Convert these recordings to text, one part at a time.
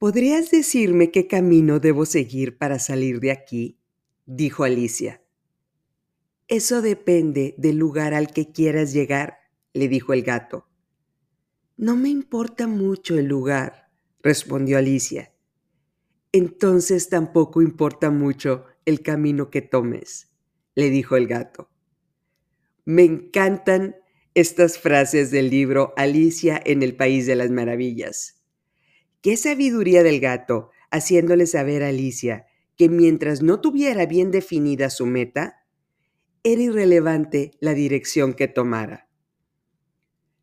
¿Podrías decirme qué camino debo seguir para salir de aquí? dijo Alicia. Eso depende del lugar al que quieras llegar, le dijo el gato. No me importa mucho el lugar, respondió Alicia. Entonces tampoco importa mucho el camino que tomes, le dijo el gato. Me encantan estas frases del libro Alicia en el País de las Maravillas. Qué sabiduría del gato haciéndole saber a Alicia que mientras no tuviera bien definida su meta, era irrelevante la dirección que tomara.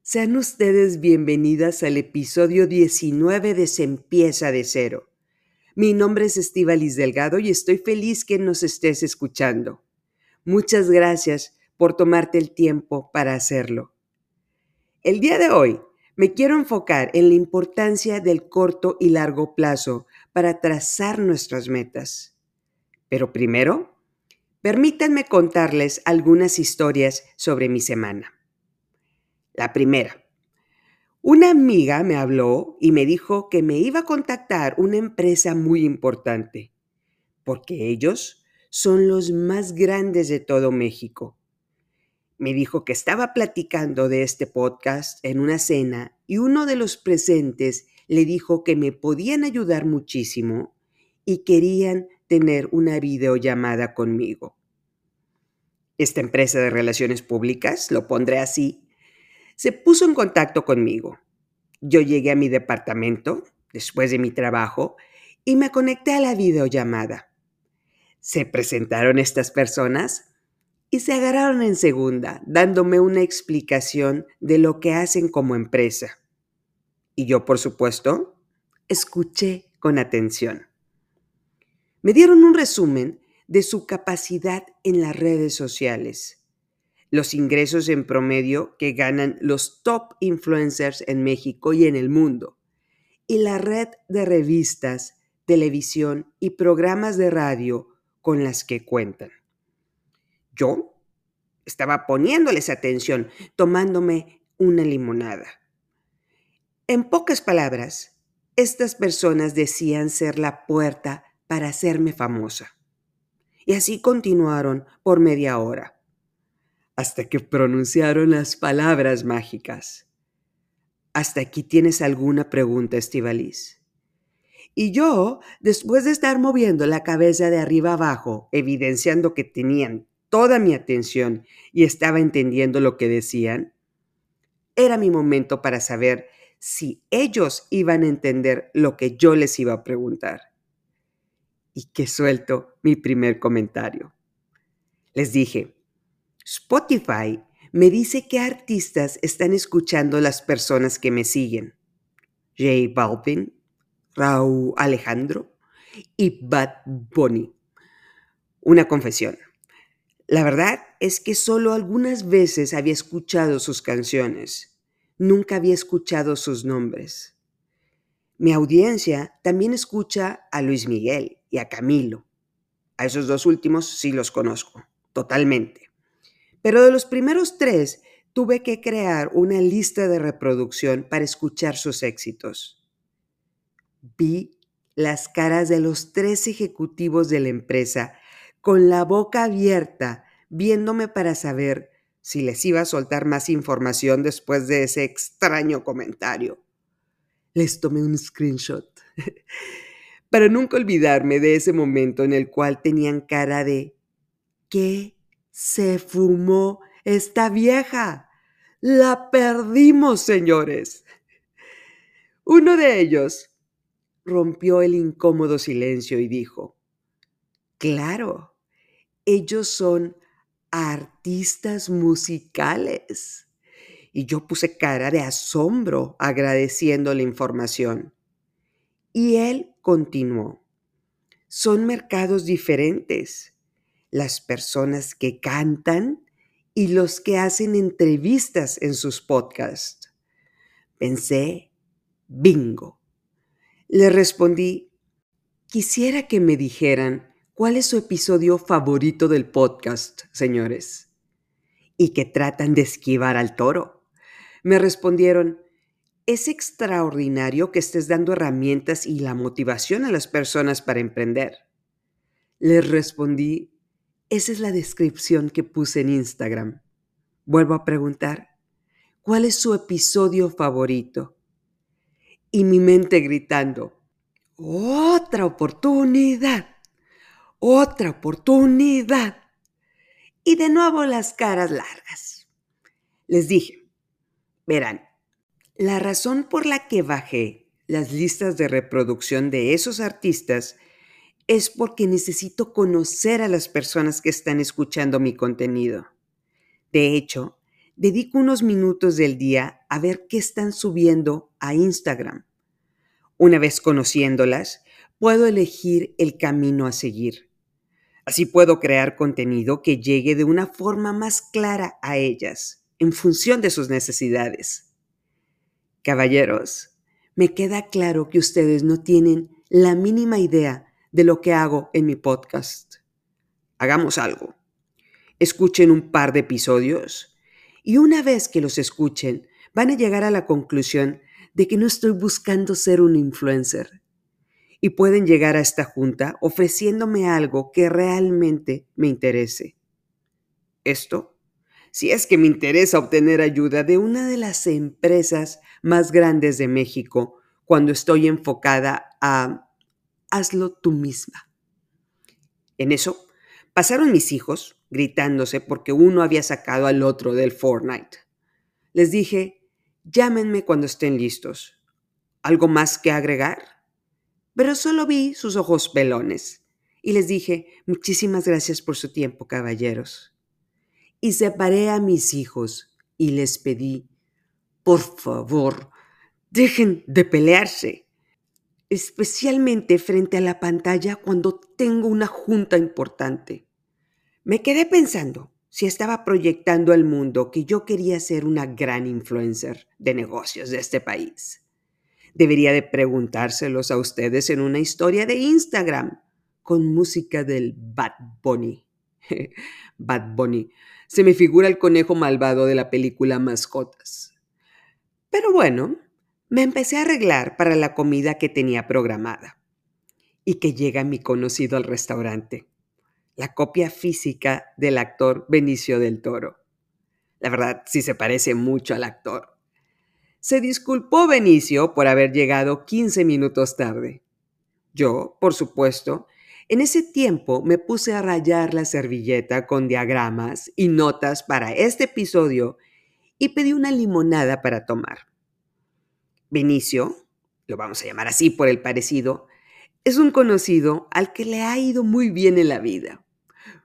Sean ustedes bienvenidas al episodio 19 de Se empieza de cero. Mi nombre es Estivalis Delgado y estoy feliz que nos estés escuchando. Muchas gracias por tomarte el tiempo para hacerlo. El día de hoy me quiero enfocar en la importancia del corto y largo plazo para trazar nuestras metas. Pero primero, permítanme contarles algunas historias sobre mi semana. La primera. Una amiga me habló y me dijo que me iba a contactar una empresa muy importante, porque ellos son los más grandes de todo México me dijo que estaba platicando de este podcast en una cena y uno de los presentes le dijo que me podían ayudar muchísimo y querían tener una videollamada conmigo. Esta empresa de relaciones públicas, lo pondré así, se puso en contacto conmigo. Yo llegué a mi departamento después de mi trabajo y me conecté a la videollamada. Se presentaron estas personas y se agarraron en segunda, dándome una explicación de lo que hacen como empresa. Y yo, por supuesto, escuché con atención. Me dieron un resumen de su capacidad en las redes sociales, los ingresos en promedio que ganan los top influencers en México y en el mundo, y la red de revistas, televisión y programas de radio con las que cuentan. Yo estaba poniéndoles atención, tomándome una limonada. En pocas palabras, estas personas decían ser la puerta para hacerme famosa. Y así continuaron por media hora, hasta que pronunciaron las palabras mágicas. ¿Hasta aquí tienes alguna pregunta, Estivalis? Y yo, después de estar moviendo la cabeza de arriba abajo, evidenciando que tenían toda mi atención y estaba entendiendo lo que decían, era mi momento para saber si ellos iban a entender lo que yo les iba a preguntar. Y que suelto mi primer comentario. Les dije, Spotify me dice qué artistas están escuchando las personas que me siguen. J Balvin, Raúl Alejandro y Bad Bunny. Una confesión. La verdad es que solo algunas veces había escuchado sus canciones, nunca había escuchado sus nombres. Mi audiencia también escucha a Luis Miguel y a Camilo. A esos dos últimos sí los conozco, totalmente. Pero de los primeros tres tuve que crear una lista de reproducción para escuchar sus éxitos. Vi las caras de los tres ejecutivos de la empresa con la boca abierta, viéndome para saber si les iba a soltar más información después de ese extraño comentario. Les tomé un screenshot para nunca olvidarme de ese momento en el cual tenían cara de ¿qué se fumó esta vieja? La perdimos, señores. Uno de ellos rompió el incómodo silencio y dijo, Claro, ellos son artistas musicales. Y yo puse cara de asombro agradeciendo la información. Y él continuó. Son mercados diferentes. Las personas que cantan y los que hacen entrevistas en sus podcasts. Pensé, bingo. Le respondí, quisiera que me dijeran ¿Cuál es su episodio favorito del podcast, señores? Y que tratan de esquivar al toro. Me respondieron, es extraordinario que estés dando herramientas y la motivación a las personas para emprender. Les respondí, esa es la descripción que puse en Instagram. Vuelvo a preguntar, ¿cuál es su episodio favorito? Y mi mente gritando, otra oportunidad, otra oportunidad. Y de nuevo las caras largas. Les dije, verán, la razón por la que bajé las listas de reproducción de esos artistas es porque necesito conocer a las personas que están escuchando mi contenido. De hecho, dedico unos minutos del día a ver qué están subiendo a Instagram. Una vez conociéndolas, puedo elegir el camino a seguir. Así puedo crear contenido que llegue de una forma más clara a ellas, en función de sus necesidades. Caballeros, me queda claro que ustedes no tienen la mínima idea de lo que hago en mi podcast. Hagamos algo. Escuchen un par de episodios y una vez que los escuchen van a llegar a la conclusión de que no estoy buscando ser un influencer. Y pueden llegar a esta junta ofreciéndome algo que realmente me interese. Esto si es que me interesa obtener ayuda de una de las empresas más grandes de México cuando estoy enfocada a hazlo tú misma. En eso, pasaron mis hijos gritándose porque uno había sacado al otro del Fortnite. Les dije, llámenme cuando estén listos. ¿Algo más que agregar? Pero solo vi sus ojos pelones y les dije, muchísimas gracias por su tiempo, caballeros y separé a mis hijos y les pedí, por favor, dejen de pelearse, especialmente frente a la pantalla cuando tengo una junta importante. Me quedé pensando si estaba proyectando al mundo que yo quería ser una gran influencer de negocios de este país. Debería de preguntárselos a ustedes en una historia de Instagram con música del Bad Bunny. Bad Bunny se me figura el conejo malvado de la película Mascotas. Pero bueno, me empecé a arreglar para la comida que tenía programada y que llega mi conocido al restaurante, la copia física del actor Benicio del Toro. La verdad, sí se parece mucho al actor. Se disculpó Benicio por haber llegado 15 minutos tarde. Yo, por supuesto, en ese tiempo me puse a rayar la servilleta con diagramas y notas para este episodio y pedí una limonada para tomar. Benicio, lo vamos a llamar así por el parecido, es un conocido al que le ha ido muy bien en la vida.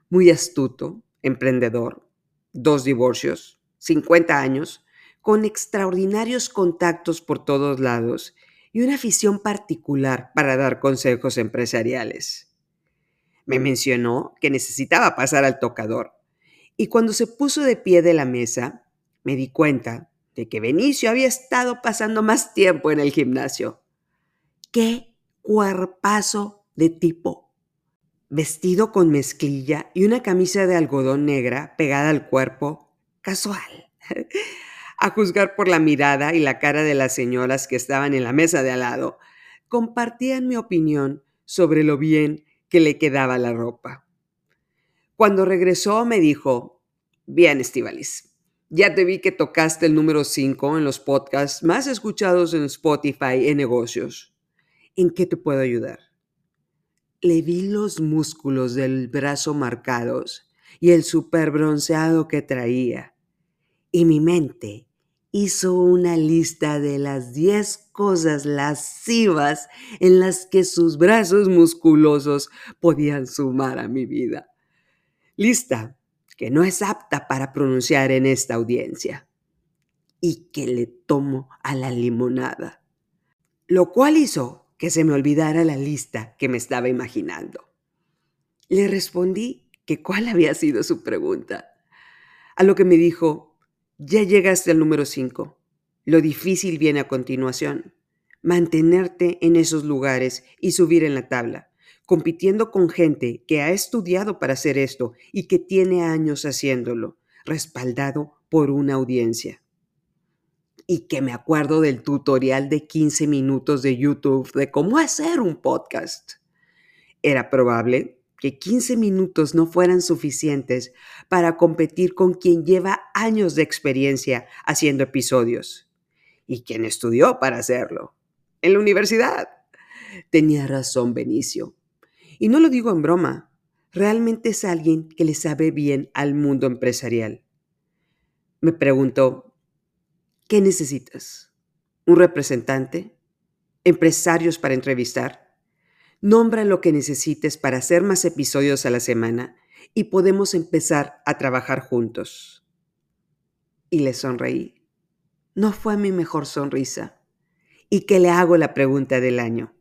Muy astuto, emprendedor, dos divorcios, 50 años, con extraordinarios contactos por todos lados y una afición particular para dar consejos empresariales. Me mencionó que necesitaba pasar al tocador. Y cuando se puso de pie de la mesa, me di cuenta de que Benicio había estado pasando más tiempo en el gimnasio. ¡Qué cuerpazo de tipo! Vestido con mezclilla y una camisa de algodón negra pegada al cuerpo, casual. A juzgar por la mirada y la cara de las señoras que estaban en la mesa de al lado, compartían mi opinión sobre lo bien que le quedaba la ropa. Cuando regresó me dijo, bien, Estivalis, ya te vi que tocaste el número 5 en los podcasts más escuchados en Spotify en negocios. ¿En qué te puedo ayudar? Le vi los músculos del brazo marcados y el super bronceado que traía. Y mi mente hizo una lista de las 10 cosas lascivas en las que sus brazos musculosos podían sumar a mi vida. Lista que no es apta para pronunciar en esta audiencia y que le tomo a la limonada, lo cual hizo que se me olvidara la lista que me estaba imaginando. Le respondí que cuál había sido su pregunta, a lo que me dijo, ya llegaste al número 5. Lo difícil viene a continuación. Mantenerte en esos lugares y subir en la tabla, compitiendo con gente que ha estudiado para hacer esto y que tiene años haciéndolo, respaldado por una audiencia. y que me acuerdo del tutorial de 15 minutos de YouTube de cómo hacer un podcast. Era probable que 15 minutos no fueran suficientes para competir con quien lleva años de experiencia haciendo episodios y quien estudió para hacerlo en la universidad. Tenía razón Benicio. Y no lo digo en broma, realmente es alguien que le sabe bien al mundo empresarial. Me preguntó, ¿qué necesitas? ¿Un representante? ¿Empresarios para entrevistar? Nombra lo que necesites para hacer más episodios a la semana y podemos empezar a trabajar juntos. Y le sonreí. No fue mi mejor sonrisa. Y que le hago la pregunta del año.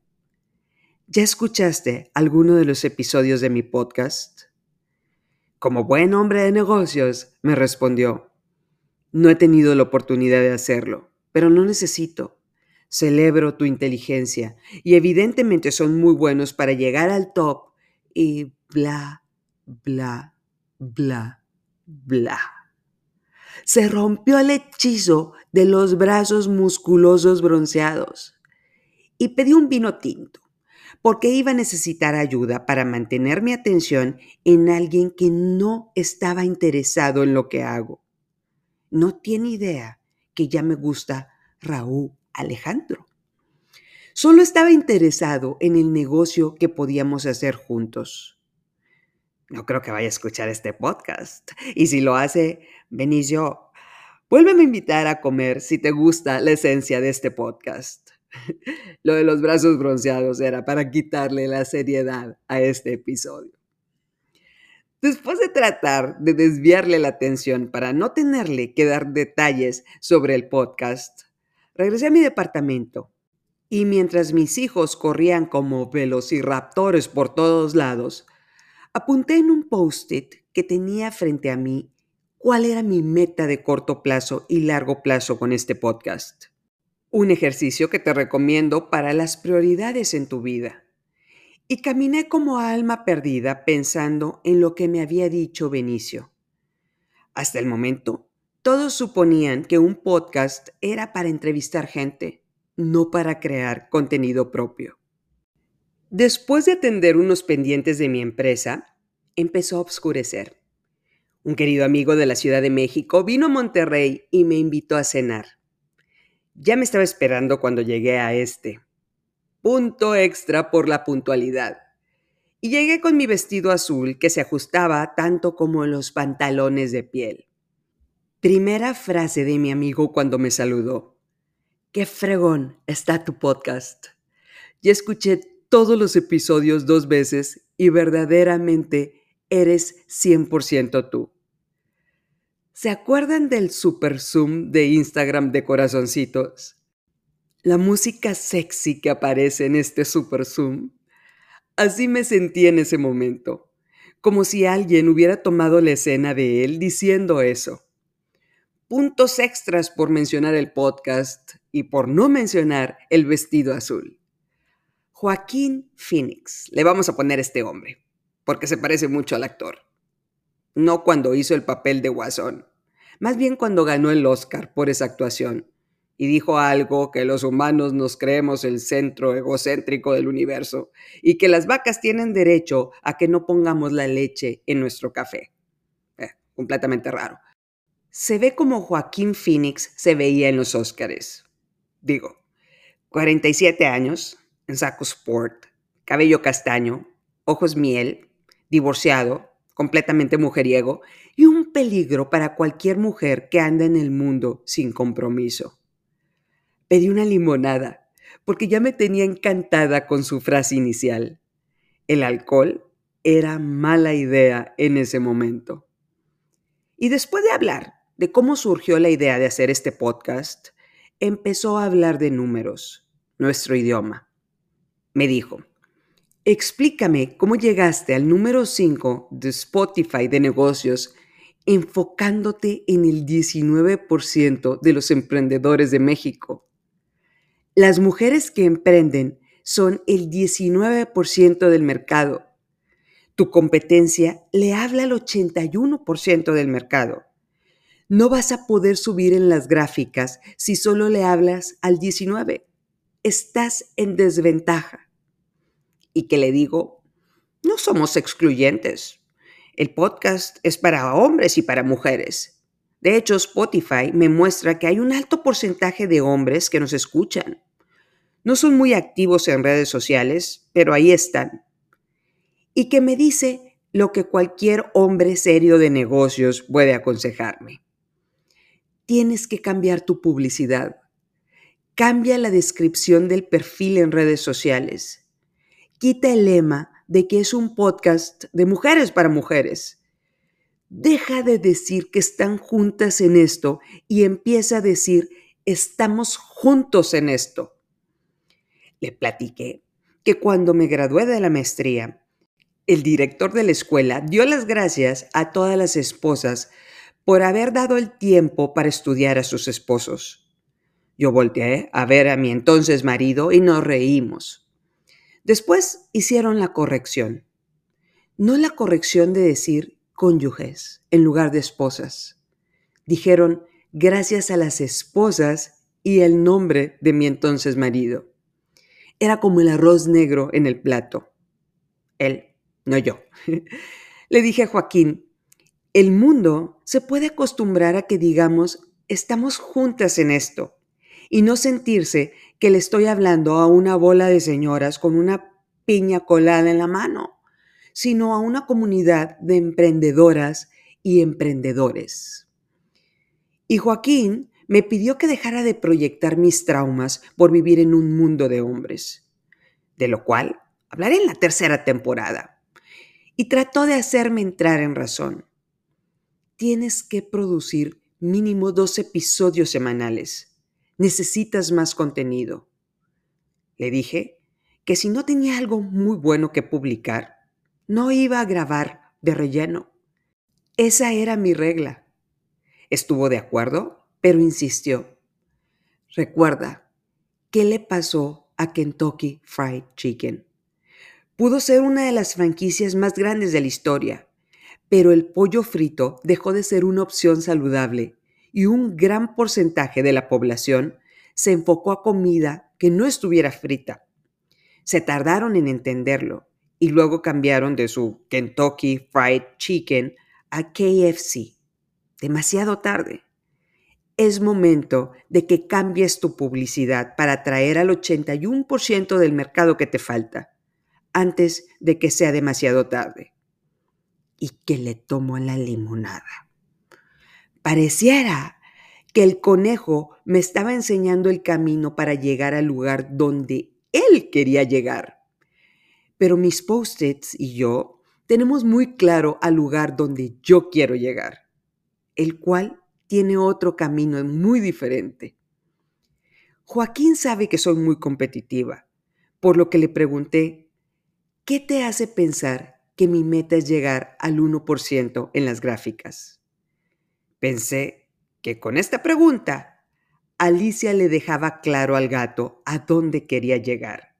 ¿Ya escuchaste alguno de los episodios de mi podcast? Como buen hombre de negocios, me respondió, no he tenido la oportunidad de hacerlo, pero no necesito. Celebro tu inteligencia y evidentemente son muy buenos para llegar al top y bla, bla, bla, bla. Se rompió el hechizo de los brazos musculosos bronceados y pedí un vino tinto porque iba a necesitar ayuda para mantener mi atención en alguien que no estaba interesado en lo que hago. No tiene idea que ya me gusta Raúl Alejandro. Solo estaba interesado en el negocio que podíamos hacer juntos. No creo que vaya a escuchar este podcast. Y si lo hace, Benicio, vuélveme a invitar a comer si te gusta la esencia de este podcast. Lo de los brazos bronceados era para quitarle la seriedad a este episodio. Después de tratar de desviarle la atención para no tenerle que dar detalles sobre el podcast, regresé a mi departamento y mientras mis hijos corrían como velociraptores por todos lados, apunté en un post-it que tenía frente a mí cuál era mi meta de corto plazo y largo plazo con este podcast. Un ejercicio que te recomiendo para las prioridades en tu vida. Y caminé como alma perdida pensando en lo que me había dicho Benicio. Hasta el momento, todos suponían que un podcast era para entrevistar gente, no para crear contenido propio. Después de atender unos pendientes de mi empresa, empezó a oscurecer. Un querido amigo de la Ciudad de México vino a Monterrey y me invitó a cenar. Ya me estaba esperando cuando llegué a este. Punto extra por la puntualidad. Y llegué con mi vestido azul que se ajustaba tanto como los pantalones de piel. Primera frase de mi amigo cuando me saludó. Qué fregón está tu podcast. Ya escuché todos los episodios dos veces y verdaderamente eres 100% tú. ¿Se acuerdan del super zoom de Instagram de corazoncitos? La música sexy que aparece en este super zoom. Así me sentí en ese momento, como si alguien hubiera tomado la escena de él diciendo eso. Puntos extras por mencionar el podcast y por no mencionar el vestido azul. Joaquín Phoenix, le vamos a poner este hombre, porque se parece mucho al actor. No cuando hizo el papel de Guasón, más bien cuando ganó el Oscar por esa actuación y dijo algo que los humanos nos creemos el centro egocéntrico del universo y que las vacas tienen derecho a que no pongamos la leche en nuestro café. Eh, completamente raro. Se ve como Joaquín Phoenix se veía en los Oscars. Digo, 47 años, en saco sport, cabello castaño, ojos miel, divorciado, completamente mujeriego y un peligro para cualquier mujer que anda en el mundo sin compromiso. Pedí una limonada porque ya me tenía encantada con su frase inicial. El alcohol era mala idea en ese momento. Y después de hablar de cómo surgió la idea de hacer este podcast, empezó a hablar de números, nuestro idioma. Me dijo, Explícame cómo llegaste al número 5 de Spotify de negocios enfocándote en el 19% de los emprendedores de México. Las mujeres que emprenden son el 19% del mercado. Tu competencia le habla al 81% del mercado. No vas a poder subir en las gráficas si solo le hablas al 19. Estás en desventaja. ¿Y qué le digo? No somos excluyentes. El podcast es para hombres y para mujeres. De hecho, Spotify me muestra que hay un alto porcentaje de hombres que nos escuchan. No son muy activos en redes sociales, pero ahí están. Y que me dice lo que cualquier hombre serio de negocios puede aconsejarme. Tienes que cambiar tu publicidad. Cambia la descripción del perfil en redes sociales. Quita el lema de que es un podcast de mujeres para mujeres. Deja de decir que están juntas en esto y empieza a decir estamos juntos en esto. Le platiqué que cuando me gradué de la maestría, el director de la escuela dio las gracias a todas las esposas por haber dado el tiempo para estudiar a sus esposos. Yo volteé a ver a mi entonces marido y nos reímos. Después hicieron la corrección. No la corrección de decir cónyuges en lugar de esposas. Dijeron gracias a las esposas y el nombre de mi entonces marido. Era como el arroz negro en el plato. Él, no yo. Le dije a Joaquín, el mundo se puede acostumbrar a que digamos, estamos juntas en esto, y no sentirse que le estoy hablando a una bola de señoras con una piña colada en la mano, sino a una comunidad de emprendedoras y emprendedores. Y Joaquín me pidió que dejara de proyectar mis traumas por vivir en un mundo de hombres, de lo cual hablaré en la tercera temporada. Y trató de hacerme entrar en razón. Tienes que producir mínimo dos episodios semanales necesitas más contenido. Le dije que si no tenía algo muy bueno que publicar, no iba a grabar de relleno. Esa era mi regla. Estuvo de acuerdo, pero insistió. Recuerda, ¿qué le pasó a Kentucky Fried Chicken? Pudo ser una de las franquicias más grandes de la historia, pero el pollo frito dejó de ser una opción saludable y un gran porcentaje de la población se enfocó a comida que no estuviera frita. Se tardaron en entenderlo y luego cambiaron de su Kentucky Fried Chicken a KFC. Demasiado tarde. Es momento de que cambies tu publicidad para atraer al 81% del mercado que te falta, antes de que sea demasiado tarde. Y que le tomo la limonada. Pareciera que el conejo me estaba enseñando el camino para llegar al lugar donde él quería llegar. Pero mis post-its y yo tenemos muy claro al lugar donde yo quiero llegar, el cual tiene otro camino muy diferente. Joaquín sabe que soy muy competitiva, por lo que le pregunté, ¿qué te hace pensar que mi meta es llegar al 1% en las gráficas? Pensé que con esta pregunta Alicia le dejaba claro al gato a dónde quería llegar.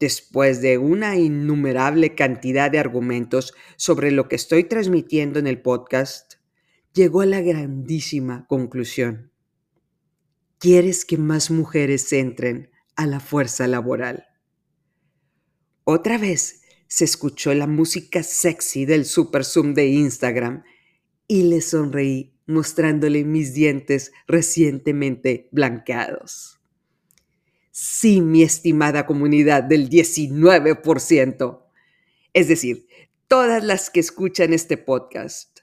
Después de una innumerable cantidad de argumentos sobre lo que estoy transmitiendo en el podcast, llegó a la grandísima conclusión. ¿Quieres que más mujeres entren a la fuerza laboral? Otra vez se escuchó la música sexy del Super Zoom de Instagram y le sonreí mostrándole mis dientes recientemente blanqueados. Sí, mi estimada comunidad del 19%, es decir, todas las que escuchan este podcast.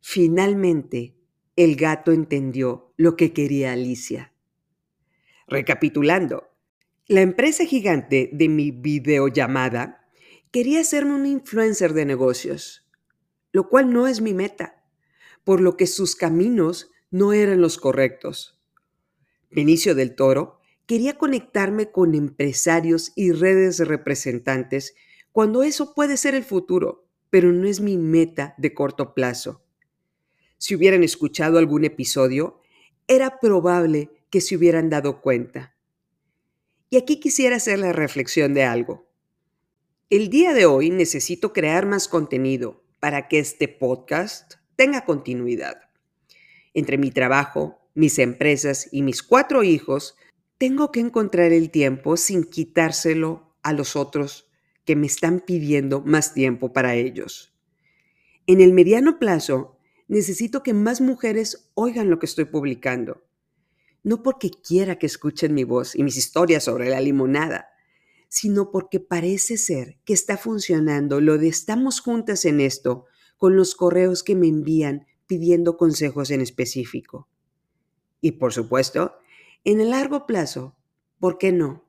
Finalmente, el gato entendió lo que quería Alicia. Recapitulando, la empresa gigante de mi videollamada quería hacerme un influencer de negocios, lo cual no es mi meta por lo que sus caminos no eran los correctos. Benicio del Toro quería conectarme con empresarios y redes de representantes cuando eso puede ser el futuro, pero no es mi meta de corto plazo. Si hubieran escuchado algún episodio, era probable que se hubieran dado cuenta. Y aquí quisiera hacer la reflexión de algo. El día de hoy necesito crear más contenido para que este podcast tenga continuidad. Entre mi trabajo, mis empresas y mis cuatro hijos, tengo que encontrar el tiempo sin quitárselo a los otros que me están pidiendo más tiempo para ellos. En el mediano plazo, necesito que más mujeres oigan lo que estoy publicando. No porque quiera que escuchen mi voz y mis historias sobre la limonada, sino porque parece ser que está funcionando lo de estamos juntas en esto con los correos que me envían pidiendo consejos en específico. Y por supuesto, en el largo plazo, ¿por qué no?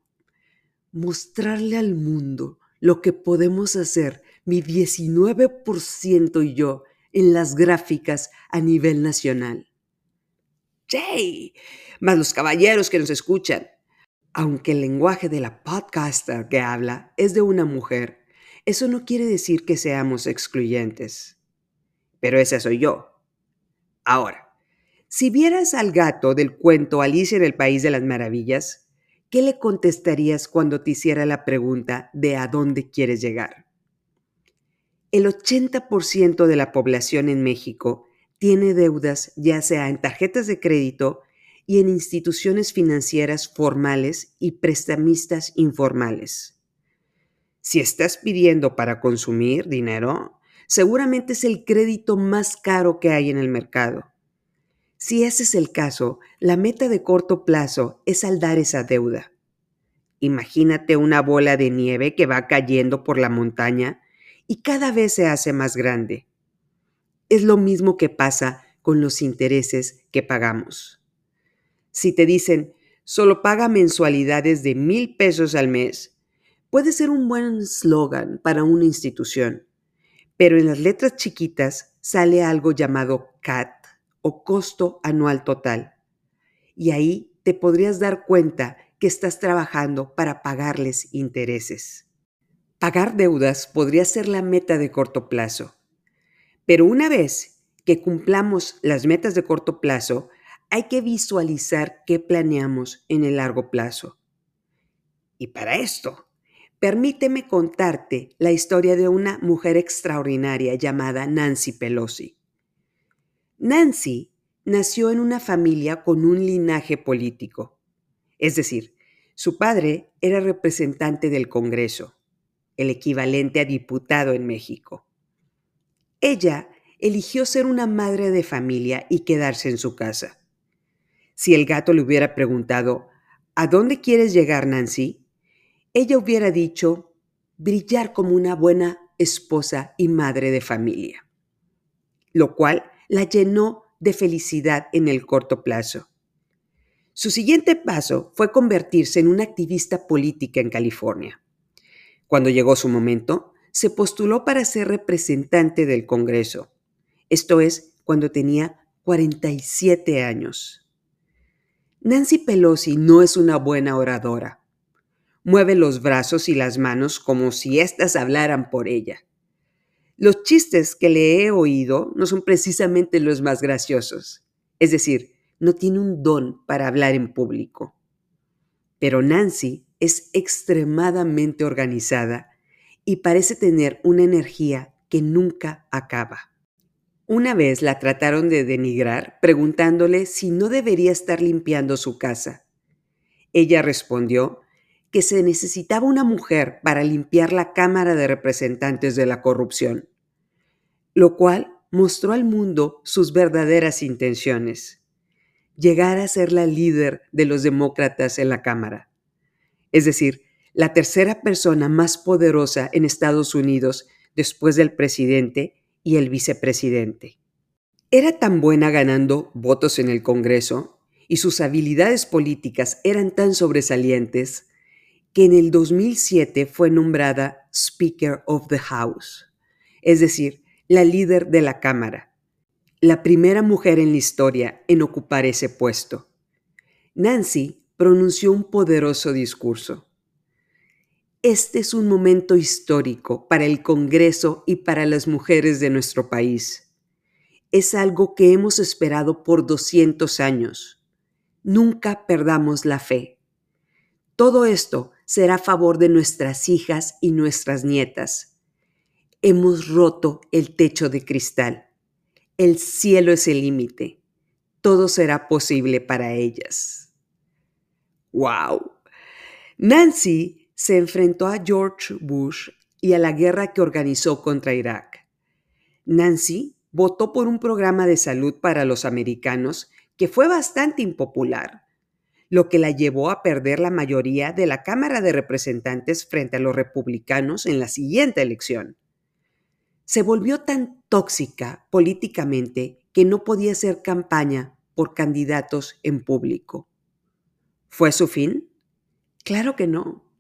Mostrarle al mundo lo que podemos hacer mi 19% y yo en las gráficas a nivel nacional. ¡Jay! Más los caballeros que nos escuchan. Aunque el lenguaje de la podcaster que habla es de una mujer, eso no quiere decir que seamos excluyentes. Pero esa soy yo. Ahora, si vieras al gato del cuento Alicia en el País de las Maravillas, ¿qué le contestarías cuando te hiciera la pregunta de a dónde quieres llegar? El 80% de la población en México tiene deudas ya sea en tarjetas de crédito y en instituciones financieras formales y prestamistas informales. Si estás pidiendo para consumir dinero, seguramente es el crédito más caro que hay en el mercado. Si ese es el caso, la meta de corto plazo es saldar esa deuda. Imagínate una bola de nieve que va cayendo por la montaña y cada vez se hace más grande. Es lo mismo que pasa con los intereses que pagamos. Si te dicen, solo paga mensualidades de mil pesos al mes, puede ser un buen slogan para una institución, pero en las letras chiquitas sale algo llamado CAT o costo anual total. Y ahí te podrías dar cuenta que estás trabajando para pagarles intereses. Pagar deudas podría ser la meta de corto plazo, pero una vez que cumplamos las metas de corto plazo, hay que visualizar qué planeamos en el largo plazo. Y para esto, permíteme contarte la historia de una mujer extraordinaria llamada Nancy Pelosi. Nancy nació en una familia con un linaje político, es decir, su padre era representante del Congreso, el equivalente a diputado en México. Ella eligió ser una madre de familia y quedarse en su casa. Si el gato le hubiera preguntado, ¿A dónde quieres llegar, Nancy? Ella hubiera dicho, brillar como una buena esposa y madre de familia, lo cual la llenó de felicidad en el corto plazo. Su siguiente paso fue convertirse en una activista política en California. Cuando llegó su momento, se postuló para ser representante del Congreso, esto es, cuando tenía 47 años. Nancy Pelosi no es una buena oradora. Mueve los brazos y las manos como si éstas hablaran por ella. Los chistes que le he oído no son precisamente los más graciosos. Es decir, no tiene un don para hablar en público. Pero Nancy es extremadamente organizada y parece tener una energía que nunca acaba. Una vez la trataron de denigrar preguntándole si no debería estar limpiando su casa. Ella respondió que se necesitaba una mujer para limpiar la Cámara de Representantes de la corrupción, lo cual mostró al mundo sus verdaderas intenciones, llegar a ser la líder de los demócratas en la Cámara, es decir, la tercera persona más poderosa en Estados Unidos después del presidente y el vicepresidente. Era tan buena ganando votos en el Congreso y sus habilidades políticas eran tan sobresalientes que en el 2007 fue nombrada Speaker of the House, es decir, la líder de la Cámara, la primera mujer en la historia en ocupar ese puesto. Nancy pronunció un poderoso discurso. Este es un momento histórico para el Congreso y para las mujeres de nuestro país. Es algo que hemos esperado por 200 años. Nunca perdamos la fe. Todo esto será a favor de nuestras hijas y nuestras nietas. Hemos roto el techo de cristal. El cielo es el límite. todo será posible para ellas. ¡Wow! Nancy se enfrentó a George Bush y a la guerra que organizó contra Irak. Nancy votó por un programa de salud para los americanos que fue bastante impopular, lo que la llevó a perder la mayoría de la Cámara de Representantes frente a los republicanos en la siguiente elección. Se volvió tan tóxica políticamente que no podía hacer campaña por candidatos en público. ¿Fue su fin? Claro que no.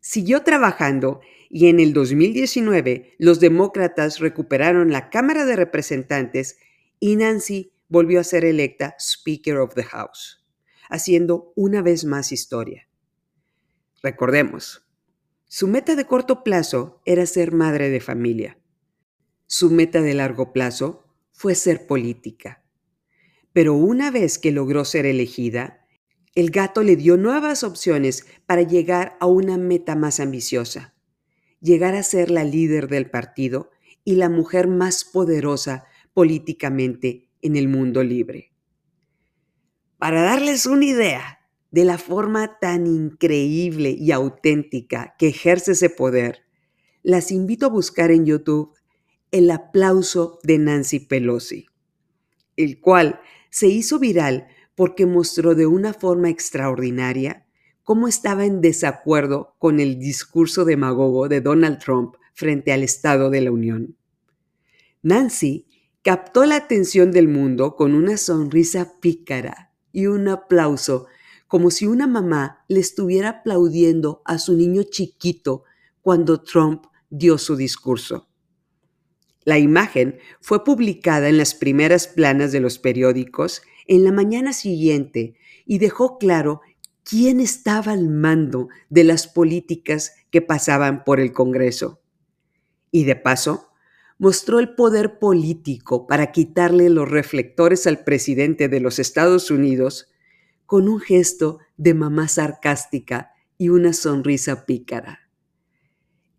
Siguió trabajando y en el 2019 los demócratas recuperaron la Cámara de Representantes y Nancy volvió a ser electa Speaker of the House, haciendo una vez más historia. Recordemos, su meta de corto plazo era ser madre de familia. Su meta de largo plazo fue ser política. Pero una vez que logró ser elegida, el gato le dio nuevas opciones para llegar a una meta más ambiciosa, llegar a ser la líder del partido y la mujer más poderosa políticamente en el mundo libre. Para darles una idea de la forma tan increíble y auténtica que ejerce ese poder, las invito a buscar en YouTube el aplauso de Nancy Pelosi, el cual se hizo viral porque mostró de una forma extraordinaria cómo estaba en desacuerdo con el discurso demagogo de Donald Trump frente al Estado de la Unión. Nancy captó la atención del mundo con una sonrisa pícara y un aplauso, como si una mamá le estuviera aplaudiendo a su niño chiquito cuando Trump dio su discurso. La imagen fue publicada en las primeras planas de los periódicos en la mañana siguiente y dejó claro quién estaba al mando de las políticas que pasaban por el Congreso. Y de paso, mostró el poder político para quitarle los reflectores al presidente de los Estados Unidos con un gesto de mamá sarcástica y una sonrisa pícara.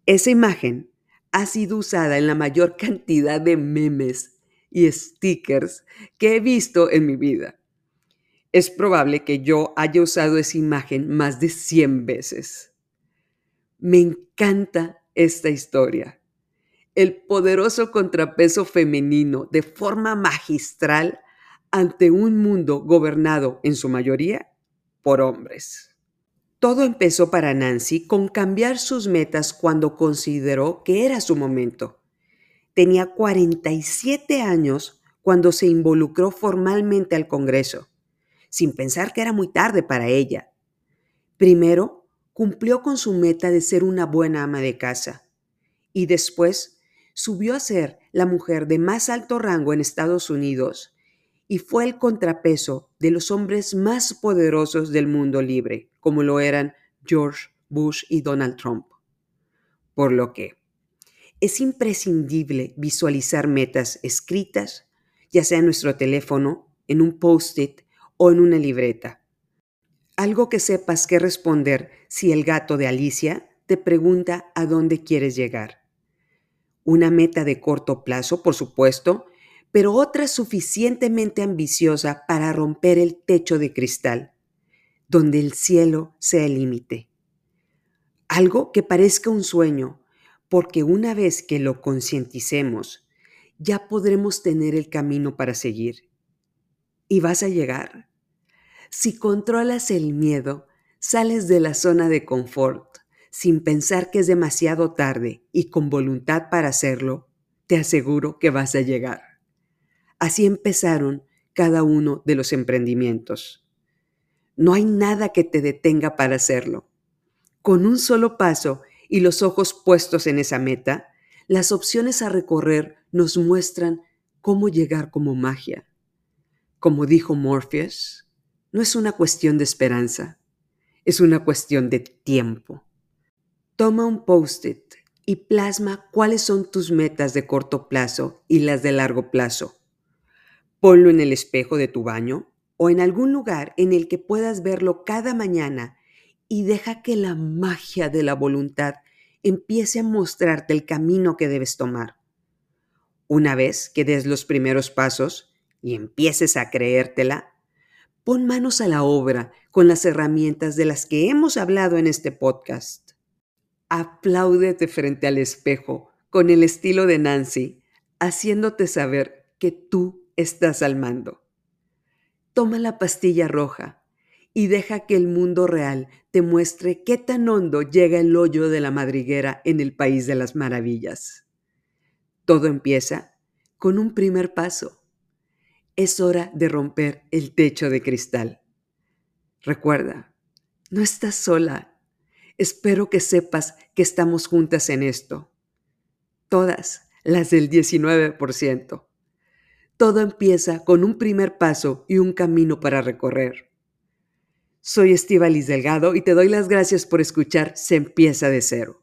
Esa imagen ha sido usada en la mayor cantidad de memes y stickers que he visto en mi vida. Es probable que yo haya usado esa imagen más de 100 veces. Me encanta esta historia. El poderoso contrapeso femenino de forma magistral ante un mundo gobernado en su mayoría por hombres. Todo empezó para Nancy con cambiar sus metas cuando consideró que era su momento. Tenía 47 años cuando se involucró formalmente al Congreso, sin pensar que era muy tarde para ella. Primero, cumplió con su meta de ser una buena ama de casa y después subió a ser la mujer de más alto rango en Estados Unidos y fue el contrapeso de los hombres más poderosos del mundo libre, como lo eran George Bush y Donald Trump. Por lo que es imprescindible visualizar metas escritas, ya sea en nuestro teléfono, en un post-it o en una libreta. Algo que sepas que responder si el gato de Alicia te pregunta a dónde quieres llegar. Una meta de corto plazo, por supuesto, pero otra suficientemente ambiciosa para romper el techo de cristal, donde el cielo sea el límite. Algo que parezca un sueño, porque una vez que lo concienticemos, ya podremos tener el camino para seguir. Y vas a llegar. Si controlas el miedo, sales de la zona de confort sin pensar que es demasiado tarde y con voluntad para hacerlo, te aseguro que vas a llegar. Así empezaron cada uno de los emprendimientos. No hay nada que te detenga para hacerlo. Con un solo paso y los ojos puestos en esa meta, las opciones a recorrer nos muestran cómo llegar como magia. Como dijo Morpheus, no es una cuestión de esperanza, es una cuestión de tiempo. Toma un post-it y plasma cuáles son tus metas de corto plazo y las de largo plazo. Ponlo en el espejo de tu baño o en algún lugar en el que puedas verlo cada mañana y deja que la magia de la voluntad empiece a mostrarte el camino que debes tomar. Una vez que des los primeros pasos, y empieces a creértela, pon manos a la obra con las herramientas de las que hemos hablado en este podcast. Apláudete frente al espejo con el estilo de Nancy, haciéndote saber que tú estás al mando. Toma la pastilla roja y deja que el mundo real te muestre qué tan hondo llega el hoyo de la madriguera en el país de las maravillas. Todo empieza con un primer paso. Es hora de romper el techo de cristal. Recuerda, no estás sola. Espero que sepas que estamos juntas en esto. Todas las del 19%. Todo empieza con un primer paso y un camino para recorrer. Soy Estivalis Delgado y te doy las gracias por escuchar Se empieza de cero.